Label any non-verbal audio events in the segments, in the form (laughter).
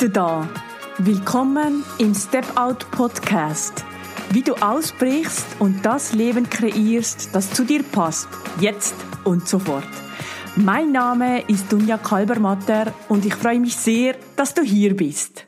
du da. Willkommen im Step Out Podcast. Wie du ausbrichst und das Leben kreierst, das zu dir passt, jetzt und sofort. Mein Name ist Dunja Kalbermatter und ich freue mich sehr, dass du hier bist.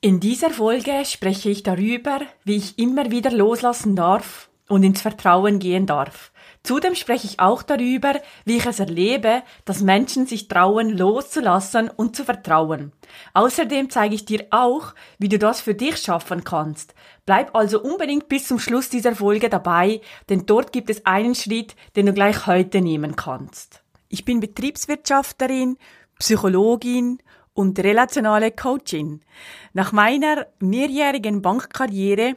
In dieser Folge spreche ich darüber, wie ich immer wieder loslassen darf und ins Vertrauen gehen darf. Zudem spreche ich auch darüber, wie ich es erlebe, dass Menschen sich trauen, loszulassen und zu vertrauen. Außerdem zeige ich dir auch, wie du das für dich schaffen kannst. Bleib also unbedingt bis zum Schluss dieser Folge dabei, denn dort gibt es einen Schritt, den du gleich heute nehmen kannst. Ich bin Betriebswirtschafterin, Psychologin und relationale Coachin. Nach meiner mehrjährigen Bankkarriere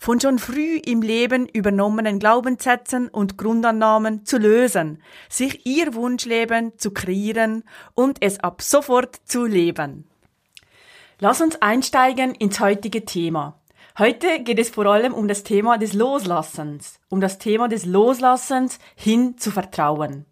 von schon früh im Leben übernommenen Glaubenssätzen und Grundannahmen zu lösen, sich ihr Wunschleben zu kreieren und es ab sofort zu leben. Lass uns einsteigen ins heutige Thema. Heute geht es vor allem um das Thema des Loslassens, um das Thema des Loslassens hin zu Vertrauen.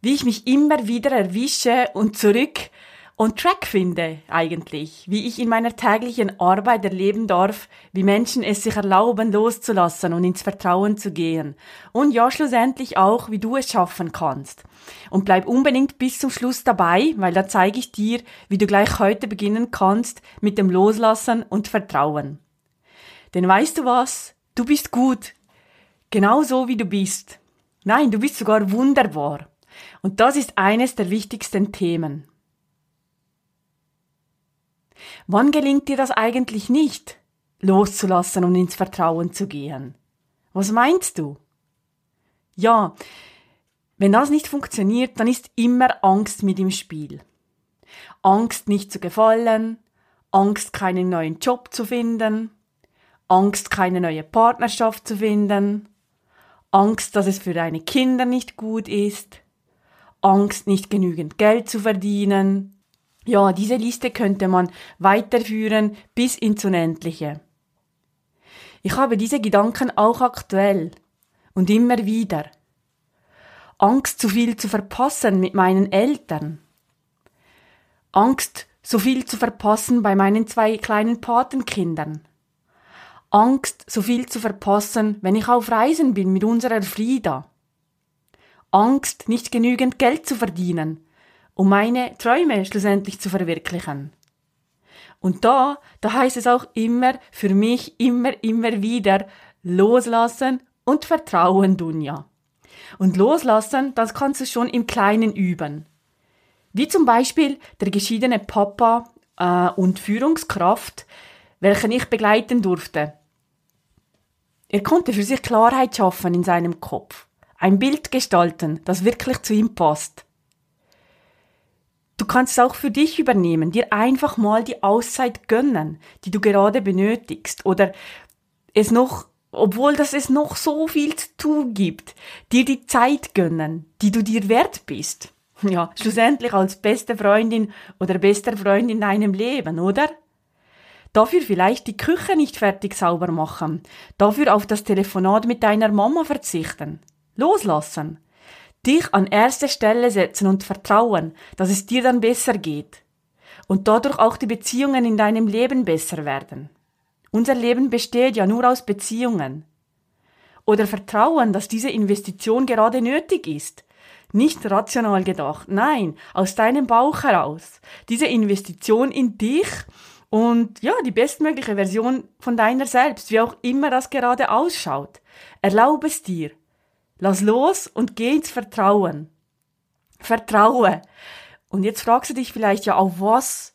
Wie ich mich immer wieder erwische und zurück on track finde eigentlich, wie ich in meiner täglichen Arbeit erleben darf, wie Menschen es sich erlauben, loszulassen und ins Vertrauen zu gehen. Und ja, schlussendlich auch, wie du es schaffen kannst. Und bleib unbedingt bis zum Schluss dabei, weil da zeige ich dir, wie du gleich heute beginnen kannst mit dem Loslassen und Vertrauen. Denn weißt du was? Du bist gut. Genauso wie du bist. Nein, du bist sogar wunderbar. Und das ist eines der wichtigsten Themen. Wann gelingt dir das eigentlich nicht, loszulassen und ins Vertrauen zu gehen? Was meinst du? Ja, wenn das nicht funktioniert, dann ist immer Angst mit im Spiel. Angst nicht zu gefallen, Angst keinen neuen Job zu finden, Angst keine neue Partnerschaft zu finden, Angst, dass es für deine Kinder nicht gut ist, Angst nicht genügend Geld zu verdienen, ja, diese Liste könnte man weiterführen bis ins Unendliche. Ich habe diese Gedanken auch aktuell und immer wieder. Angst, zu viel zu verpassen mit meinen Eltern. Angst, so viel zu verpassen bei meinen zwei kleinen Patenkindern. Angst, so viel zu verpassen, wenn ich auf Reisen bin mit unserer Frieda. Angst, nicht genügend Geld zu verdienen, um meine Träume schlussendlich zu verwirklichen. Und da, da heißt es auch immer, für mich immer, immer wieder, loslassen und vertrauen, Dunja. Und loslassen, das kannst du schon im Kleinen üben. Wie zum Beispiel der geschiedene Papa äh, und Führungskraft, welchen ich begleiten durfte. Er konnte für sich Klarheit schaffen in seinem Kopf, ein Bild gestalten, das wirklich zu ihm passt. Du kannst es auch für dich übernehmen, dir einfach mal die Auszeit gönnen, die du gerade benötigst oder es noch, obwohl das es noch so viel zu tun gibt, dir die Zeit gönnen, die du dir wert bist. (laughs) Ja, schlussendlich als beste Freundin oder bester Freund in deinem Leben, oder? Dafür vielleicht die Küche nicht fertig sauber machen, dafür auf das Telefonat mit deiner Mama verzichten, loslassen, dich an erste Stelle setzen und vertrauen, dass es dir dann besser geht und dadurch auch die Beziehungen in deinem Leben besser werden. Unser Leben besteht ja nur aus Beziehungen. Oder Vertrauen, dass diese Investition gerade nötig ist. Nicht rational gedacht, nein, aus deinem Bauch heraus. Diese Investition in dich und ja, die bestmögliche Version von deiner selbst, wie auch immer das gerade ausschaut. Erlaube es dir. Lass los und geh ins Vertrauen. Vertraue. Und jetzt fragst du dich vielleicht ja, auf was?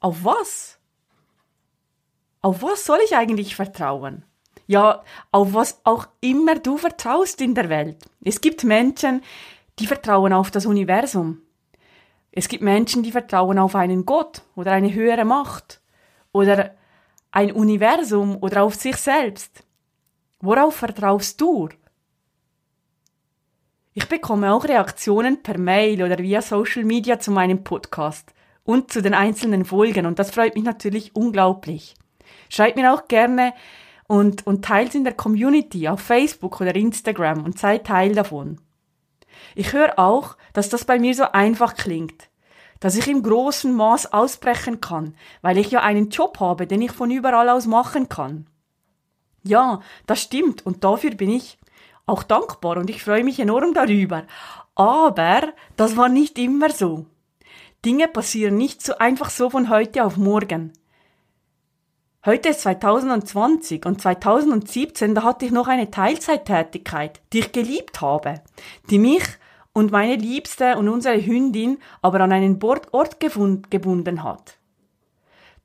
Auf was? Auf was soll ich eigentlich vertrauen? Ja, auf was auch immer du vertraust in der Welt. Es gibt Menschen, die vertrauen auf das Universum. Es gibt Menschen, die vertrauen auf einen Gott oder eine höhere Macht oder ein Universum oder auf sich selbst. Worauf vertraust du? Ich bekomme auch Reaktionen per Mail oder via Social Media zu meinem Podcast und zu den einzelnen Folgen und das freut mich natürlich unglaublich. Schreibt mir auch gerne und, und teilt in der Community auf Facebook oder Instagram und seid Teil davon. Ich höre auch, dass das bei mir so einfach klingt, dass ich im großen Maß ausbrechen kann, weil ich ja einen Job habe, den ich von überall aus machen kann. Ja, das stimmt und dafür bin ich auch dankbar und ich freue mich enorm darüber. Aber das war nicht immer so. Dinge passieren nicht so einfach so von heute auf morgen. Heute ist 2020 und 2017, da hatte ich noch eine Teilzeittätigkeit, die ich geliebt habe, die mich und meine Liebste und unsere Hündin aber an einen Ort gebunden hat.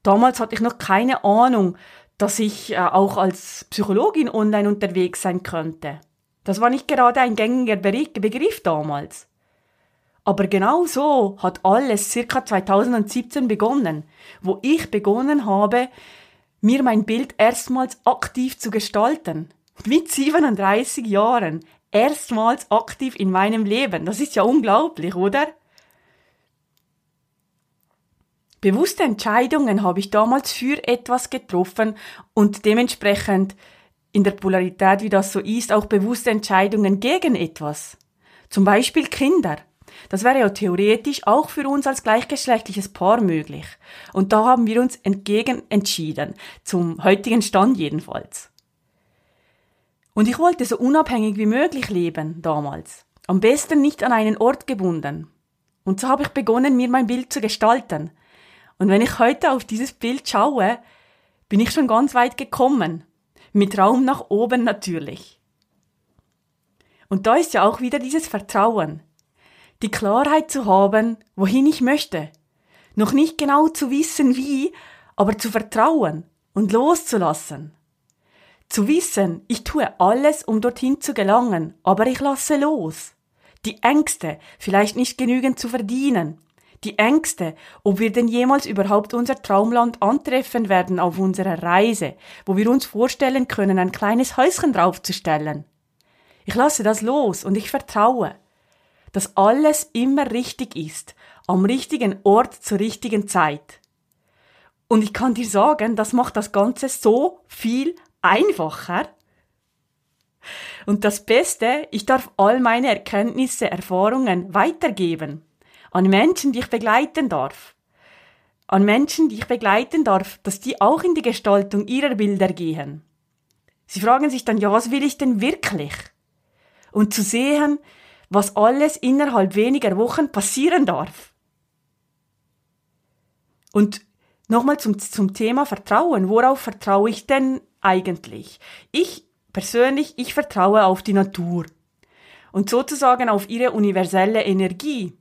Damals hatte ich noch keine Ahnung, dass ich äh, auch als Psychologin online unterwegs sein könnte. Das war nicht gerade ein gängiger Begriff damals. Aber genau so hat alles circa 2017 begonnen, wo ich begonnen habe, mir mein Bild erstmals aktiv zu gestalten. Mit 37 Jahren. Erstmals aktiv in meinem Leben. Das ist ja unglaublich, oder? Bewusste Entscheidungen habe ich damals für etwas getroffen und dementsprechend in der Polarität, wie das so ist, auch bewusste Entscheidungen gegen etwas. Zum Beispiel Kinder. Das wäre ja theoretisch auch für uns als gleichgeschlechtliches Paar möglich. Und da haben wir uns entgegen entschieden, zum heutigen Stand jedenfalls. Und ich wollte so unabhängig wie möglich leben damals. Am besten nicht an einen Ort gebunden. Und so habe ich begonnen, mir mein Bild zu gestalten. Und wenn ich heute auf dieses Bild schaue, bin ich schon ganz weit gekommen. Mit Raum nach oben natürlich. Und da ist ja auch wieder dieses Vertrauen. Die Klarheit zu haben, wohin ich möchte. Noch nicht genau zu wissen, wie, aber zu vertrauen und loszulassen. Zu wissen, ich tue alles, um dorthin zu gelangen, aber ich lasse los. Die Ängste, vielleicht nicht genügend zu verdienen, die Ängste, ob wir denn jemals überhaupt unser Traumland antreffen werden auf unserer Reise, wo wir uns vorstellen können, ein kleines Häuschen draufzustellen. Ich lasse das los und ich vertraue, dass alles immer richtig ist, am richtigen Ort zur richtigen Zeit. Und ich kann dir sagen, das macht das Ganze so viel einfacher. Und das Beste, ich darf all meine Erkenntnisse, Erfahrungen weitergeben an Menschen, die ich begleiten darf. An Menschen, die ich begleiten darf, dass die auch in die Gestaltung ihrer Bilder gehen. Sie fragen sich dann, ja, was will ich denn wirklich? Und zu sehen, was alles innerhalb weniger Wochen passieren darf. Und nochmal zum, zum Thema Vertrauen. Worauf vertraue ich denn eigentlich? Ich persönlich, ich vertraue auf die Natur. Und sozusagen auf ihre universelle Energie.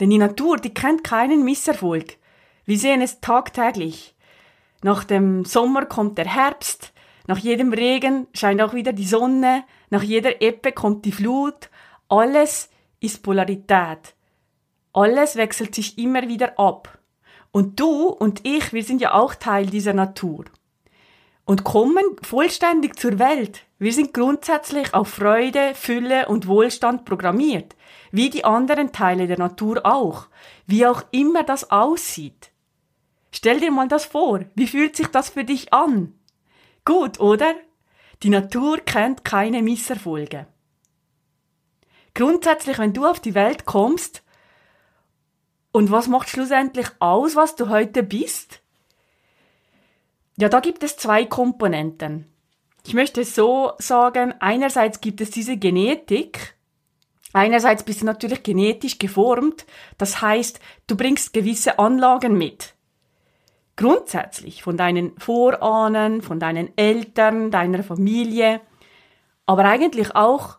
Denn die Natur, die kennt keinen Misserfolg. Wir sehen es tagtäglich. Nach dem Sommer kommt der Herbst, nach jedem Regen scheint auch wieder die Sonne, nach jeder Ebbe kommt die Flut. Alles ist Polarität. Alles wechselt sich immer wieder ab. Und du und ich, wir sind ja auch Teil dieser Natur. Und kommen vollständig zur Welt. Wir sind grundsätzlich auf Freude, Fülle und Wohlstand programmiert wie die anderen Teile der Natur auch, wie auch immer das aussieht. Stell dir mal das vor, wie fühlt sich das für dich an? Gut, oder? Die Natur kennt keine Misserfolge. Grundsätzlich, wenn du auf die Welt kommst, und was macht schlussendlich aus, was du heute bist? Ja, da gibt es zwei Komponenten. Ich möchte so sagen, einerseits gibt es diese Genetik, Einerseits bist du natürlich genetisch geformt, das heißt, du bringst gewisse Anlagen mit. Grundsätzlich von deinen Vorahnen, von deinen Eltern, deiner Familie, aber eigentlich auch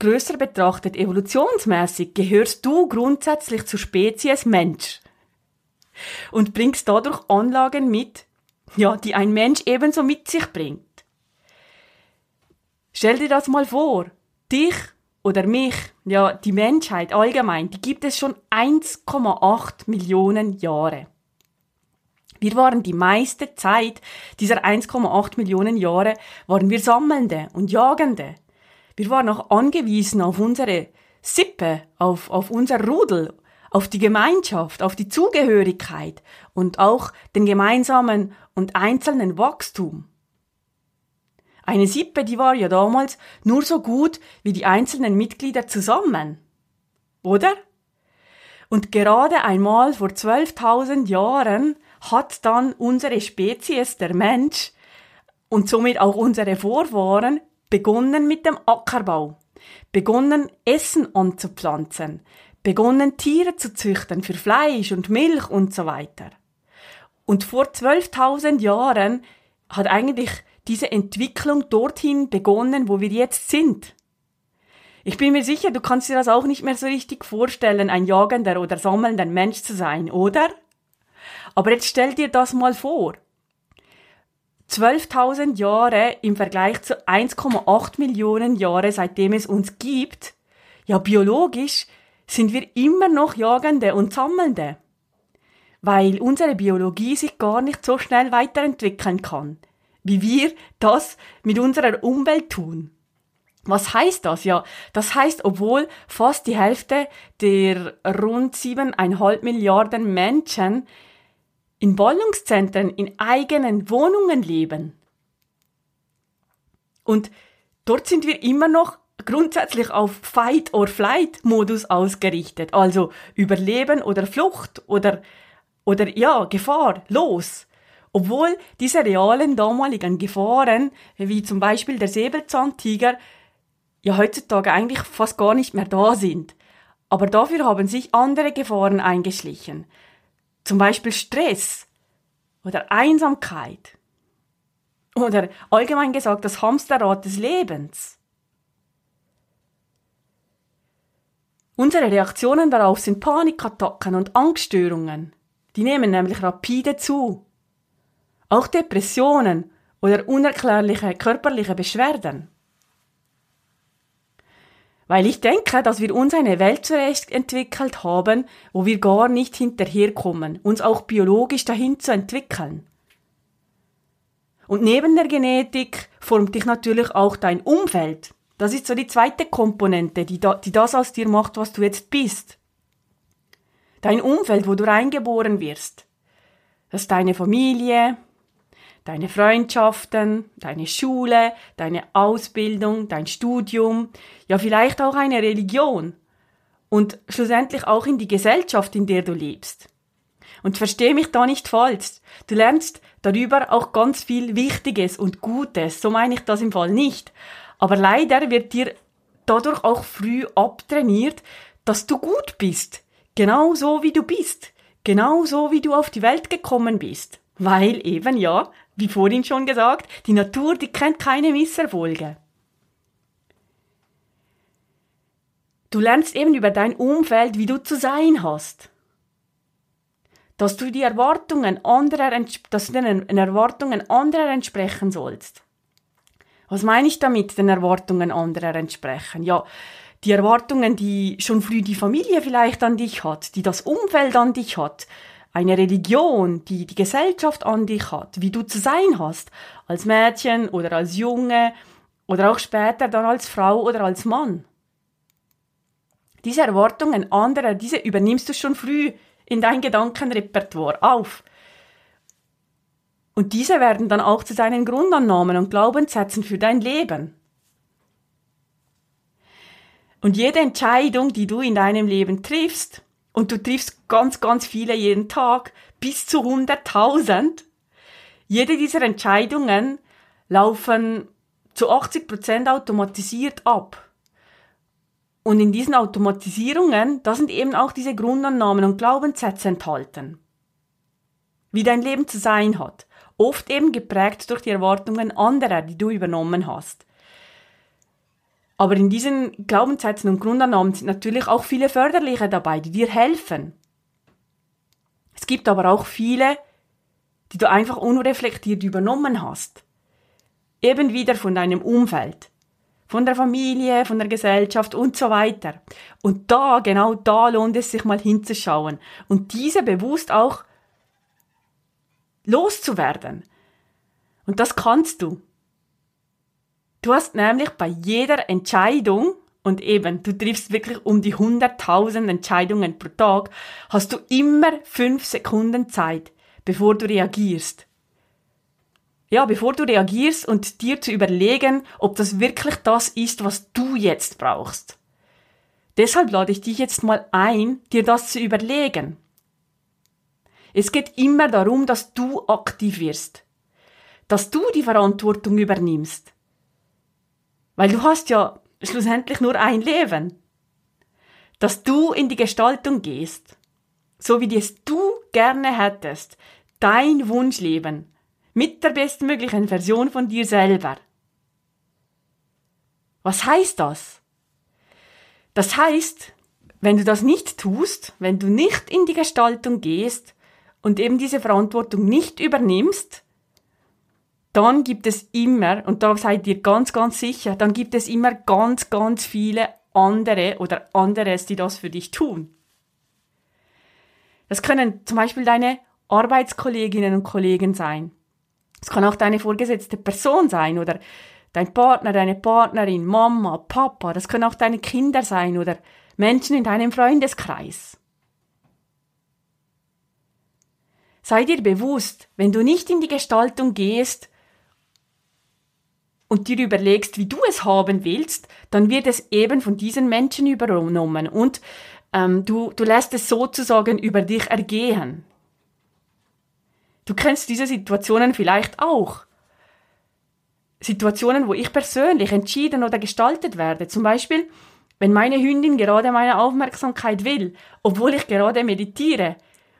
größer betrachtet evolutionsmäßig gehörst du grundsätzlich zur Spezies Mensch und bringst dadurch Anlagen mit, ja, die ein Mensch ebenso mit sich bringt. Stell dir das mal vor, dich oder mich, ja, die Menschheit allgemein, die gibt es schon 1,8 Millionen Jahre. Wir waren die meiste Zeit dieser 1,8 Millionen Jahre, waren wir Sammelnde und Jagende. Wir waren auch angewiesen auf unsere Sippe, auf, auf unser Rudel, auf die Gemeinschaft, auf die Zugehörigkeit und auch den gemeinsamen und einzelnen Wachstum. Eine Sippe, die war ja damals nur so gut wie die einzelnen Mitglieder zusammen. Oder? Und gerade einmal vor 12.000 Jahren hat dann unsere Spezies, der Mensch, und somit auch unsere Vorfahren, begonnen mit dem Ackerbau, begonnen Essen anzupflanzen, begonnen Tiere zu züchten für Fleisch und Milch und so weiter. Und vor 12.000 Jahren hat eigentlich diese Entwicklung dorthin begonnen, wo wir jetzt sind. Ich bin mir sicher, du kannst dir das auch nicht mehr so richtig vorstellen, ein jagender oder sammelnder Mensch zu sein, oder? Aber jetzt stell dir das mal vor. 12.000 Jahre im Vergleich zu 1,8 Millionen Jahre, seitdem es uns gibt. Ja, biologisch sind wir immer noch Jagende und Sammelnde. Weil unsere Biologie sich gar nicht so schnell weiterentwickeln kann, wie wir das mit unserer Umwelt tun. Was heißt das? Ja, das heißt, obwohl fast die Hälfte der rund siebeneinhalb Milliarden Menschen in Ballungszentren, in eigenen Wohnungen leben. Und dort sind wir immer noch grundsätzlich auf Fight-or-Flight-Modus ausgerichtet, also Überleben oder Flucht oder, oder ja, Gefahr, los. Obwohl diese realen damaligen Gefahren, wie zum Beispiel der Säbelzahntiger, ja heutzutage eigentlich fast gar nicht mehr da sind. Aber dafür haben sich andere Gefahren eingeschlichen. Zum Beispiel Stress oder Einsamkeit. Oder allgemein gesagt das Hamsterrad des Lebens. Unsere Reaktionen darauf sind Panikattacken und Angststörungen. Die nehmen nämlich rapide zu. Auch Depressionen oder unerklärliche körperliche Beschwerden. Weil ich denke, dass wir uns eine Welt zurecht entwickelt haben, wo wir gar nicht hinterherkommen, uns auch biologisch dahin zu entwickeln. Und neben der Genetik formt dich natürlich auch dein Umfeld. Das ist so die zweite Komponente, die, da, die das aus dir macht, was du jetzt bist. Dein Umfeld, wo du reingeboren wirst. Das ist deine Familie, deine Freundschaften, deine Schule, deine Ausbildung, dein Studium, ja vielleicht auch eine Religion und schlussendlich auch in die Gesellschaft, in der du lebst. Und versteh mich da nicht falsch. Du lernst darüber auch ganz viel Wichtiges und Gutes. So meine ich das im Fall nicht. Aber leider wird dir dadurch auch früh abtrainiert, dass du gut bist. Genau so wie du bist. Genau so wie du auf die Welt gekommen bist. Weil eben ja, wie vorhin schon gesagt, die Natur, die kennt keine Misserfolge. Du lernst eben über dein Umfeld, wie du zu sein hast. Dass du die Erwartungen anderer, dass du den Erwartungen anderer entsprechen sollst. Was meine ich damit, den Erwartungen anderer entsprechen? Ja, die Erwartungen, die schon früh die Familie vielleicht an dich hat, die das Umfeld an dich hat, eine Religion, die die Gesellschaft an dich hat, wie du zu sein hast, als Mädchen oder als Junge oder auch später dann als Frau oder als Mann. Diese Erwartungen anderer, diese übernimmst du schon früh in dein Gedankenrepertoire auf. Und diese werden dann auch zu deinen Grundannahmen und Glaubenssätzen für dein Leben. Und jede Entscheidung, die du in deinem Leben triffst, und du triffst ganz, ganz viele jeden Tag, bis zu 100.000. Jede dieser Entscheidungen laufen zu 80 Prozent automatisiert ab. Und in diesen Automatisierungen, da sind eben auch diese Grundannahmen und Glaubenssätze enthalten. Wie dein Leben zu sein hat. Oft eben geprägt durch die Erwartungen anderer, die du übernommen hast. Aber in diesen Glaubenssätzen und Grundannahmen sind natürlich auch viele förderliche dabei, die dir helfen. Es gibt aber auch viele, die du einfach unreflektiert übernommen hast. Eben wieder von deinem Umfeld, von der Familie, von der Gesellschaft und so weiter. Und da, genau da lohnt es sich mal hinzuschauen und diese bewusst auch loszuwerden. Und das kannst du. Du hast nämlich bei jeder Entscheidung, und eben, du triffst wirklich um die 100.000 Entscheidungen pro Tag, hast du immer fünf Sekunden Zeit, bevor du reagierst. Ja, bevor du reagierst und dir zu überlegen, ob das wirklich das ist, was du jetzt brauchst. Deshalb lade ich dich jetzt mal ein, dir das zu überlegen. Es geht immer darum, dass du aktiv wirst. Dass du die Verantwortung übernimmst. Weil du hast ja schlussendlich nur ein Leben. Dass du in die Gestaltung gehst. So wie es du gerne hättest. Dein Wunschleben. Mit der bestmöglichen Version von dir selber. Was heißt das? Das heißt, wenn du das nicht tust, wenn du nicht in die Gestaltung gehst und eben diese Verantwortung nicht übernimmst, dann gibt es immer, und da seid ihr ganz, ganz sicher, dann gibt es immer ganz, ganz viele andere oder anderes, die das für dich tun. Das können zum Beispiel deine Arbeitskolleginnen und Kollegen sein. Es kann auch deine vorgesetzte Person sein oder dein Partner, deine Partnerin, Mama, Papa, das können auch deine Kinder sein oder Menschen in deinem Freundeskreis. Sei dir bewusst, wenn du nicht in die Gestaltung gehst und dir überlegst, wie du es haben willst, dann wird es eben von diesen Menschen übernommen und ähm, du, du lässt es sozusagen über dich ergehen. Du kennst diese Situationen vielleicht auch. Situationen, wo ich persönlich entschieden oder gestaltet werde. Zum Beispiel, wenn meine Hündin gerade meine Aufmerksamkeit will, obwohl ich gerade meditiere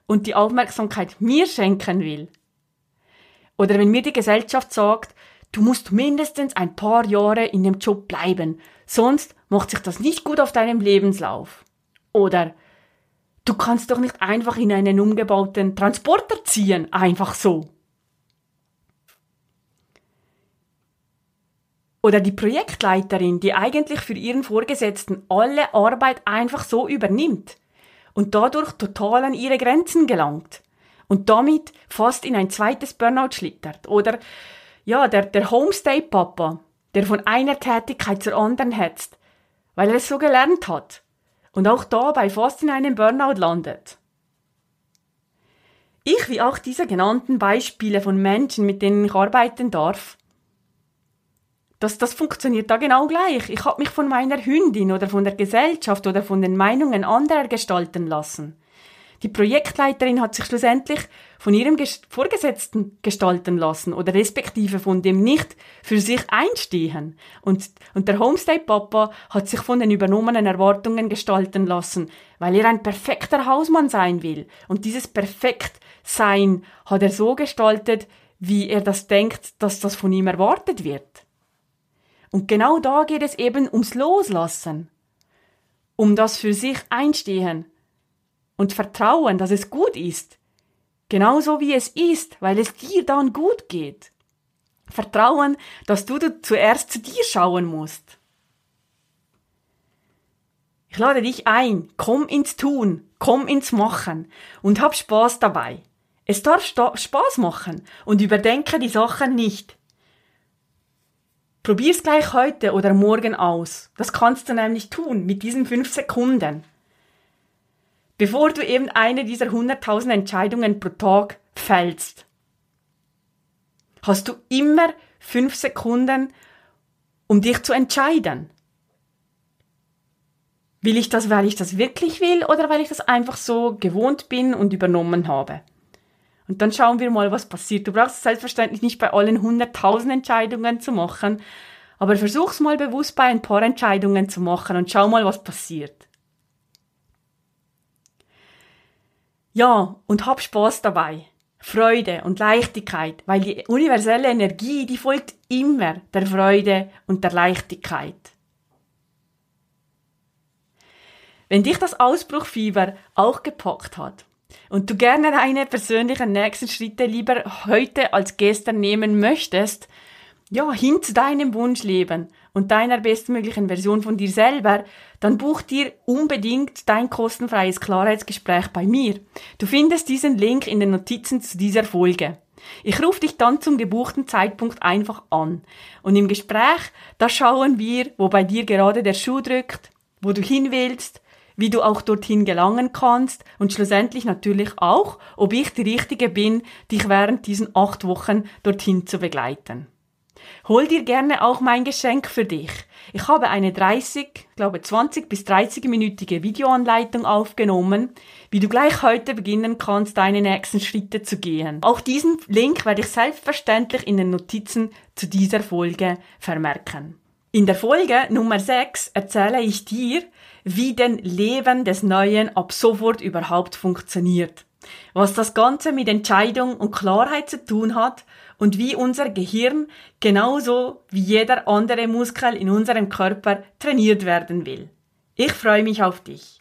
und die Aufmerksamkeit mir schenken will. Oder wenn mir die Gesellschaft sagt, du musst mindestens ein paar Jahre in dem Job bleiben, sonst macht sich das nicht gut auf deinem Lebenslauf. Oder du kannst doch nicht einfach in einen umgebauten Transporter ziehen, einfach so. Oder die Projektleiterin, die eigentlich für ihren Vorgesetzten alle Arbeit einfach so übernimmt und dadurch total an ihre Grenzen gelangt und damit fast in ein zweites Burnout schlittert. Oder ja, der, der Homestay-Papa, der von einer Tätigkeit zur anderen hetzt, weil er es so gelernt hat und auch dabei fast in einem Burnout landet. Ich wie auch diese genannten Beispiele von Menschen, mit denen ich arbeiten darf, das, das funktioniert da genau gleich. Ich habe mich von meiner Hündin oder von der Gesellschaft oder von den Meinungen anderer gestalten lassen. Die Projektleiterin hat sich schlussendlich von ihrem Vorgesetzten gestalten lassen oder respektive von dem nicht für sich einstehen. Und, und der Homestay-Papa hat sich von den übernommenen Erwartungen gestalten lassen, weil er ein perfekter Hausmann sein will. Und dieses Perfektsein hat er so gestaltet, wie er das denkt, dass das von ihm erwartet wird. Und genau da geht es eben ums Loslassen, um das für sich einstehen und vertrauen, dass es gut ist, genauso wie es ist, weil es dir dann gut geht. Vertrauen, dass du zuerst zu dir schauen musst. Ich lade dich ein, komm ins Tun, komm ins Machen und hab Spaß dabei. Es darf Spaß machen und überdenke die Sachen nicht. Probier's gleich heute oder morgen aus. Das kannst du nämlich tun mit diesen fünf Sekunden. Bevor du eben eine dieser 100.000 Entscheidungen pro Tag fällst, hast du immer fünf Sekunden, um dich zu entscheiden. Will ich das, weil ich das wirklich will oder weil ich das einfach so gewohnt bin und übernommen habe? Und dann schauen wir mal, was passiert. Du brauchst es selbstverständlich nicht bei allen 100.000 Entscheidungen zu machen, aber versuch's mal bewusst bei ein paar Entscheidungen zu machen und schau mal, was passiert. Ja, und hab Spaß dabei. Freude und Leichtigkeit, weil die universelle Energie, die folgt immer der Freude und der Leichtigkeit. Wenn dich das Ausbruchfieber auch gepackt hat, und du gerne deine persönlichen nächsten Schritte lieber heute als gestern nehmen möchtest, ja, hin zu deinem Wunschleben und deiner bestmöglichen Version von dir selber, dann buch dir unbedingt dein kostenfreies Klarheitsgespräch bei mir. Du findest diesen Link in den Notizen zu dieser Folge. Ich rufe dich dann zum gebuchten Zeitpunkt einfach an. Und im Gespräch, da schauen wir, wo bei dir gerade der Schuh drückt, wo du hin willst, wie du auch dorthin gelangen kannst und schlussendlich natürlich auch, ob ich die Richtige bin, dich während diesen acht Wochen dorthin zu begleiten. Hol dir gerne auch mein Geschenk für dich. Ich habe eine 30, glaube 20 bis 30-minütige Videoanleitung aufgenommen, wie du gleich heute beginnen kannst, deine nächsten Schritte zu gehen. Auch diesen Link werde ich selbstverständlich in den Notizen zu dieser Folge vermerken. In der Folge Nummer 6 erzähle ich dir, wie denn Leben des Neuen ab sofort überhaupt funktioniert, was das Ganze mit Entscheidung und Klarheit zu tun hat und wie unser Gehirn genauso wie jeder andere Muskel in unserem Körper trainiert werden will. Ich freue mich auf dich.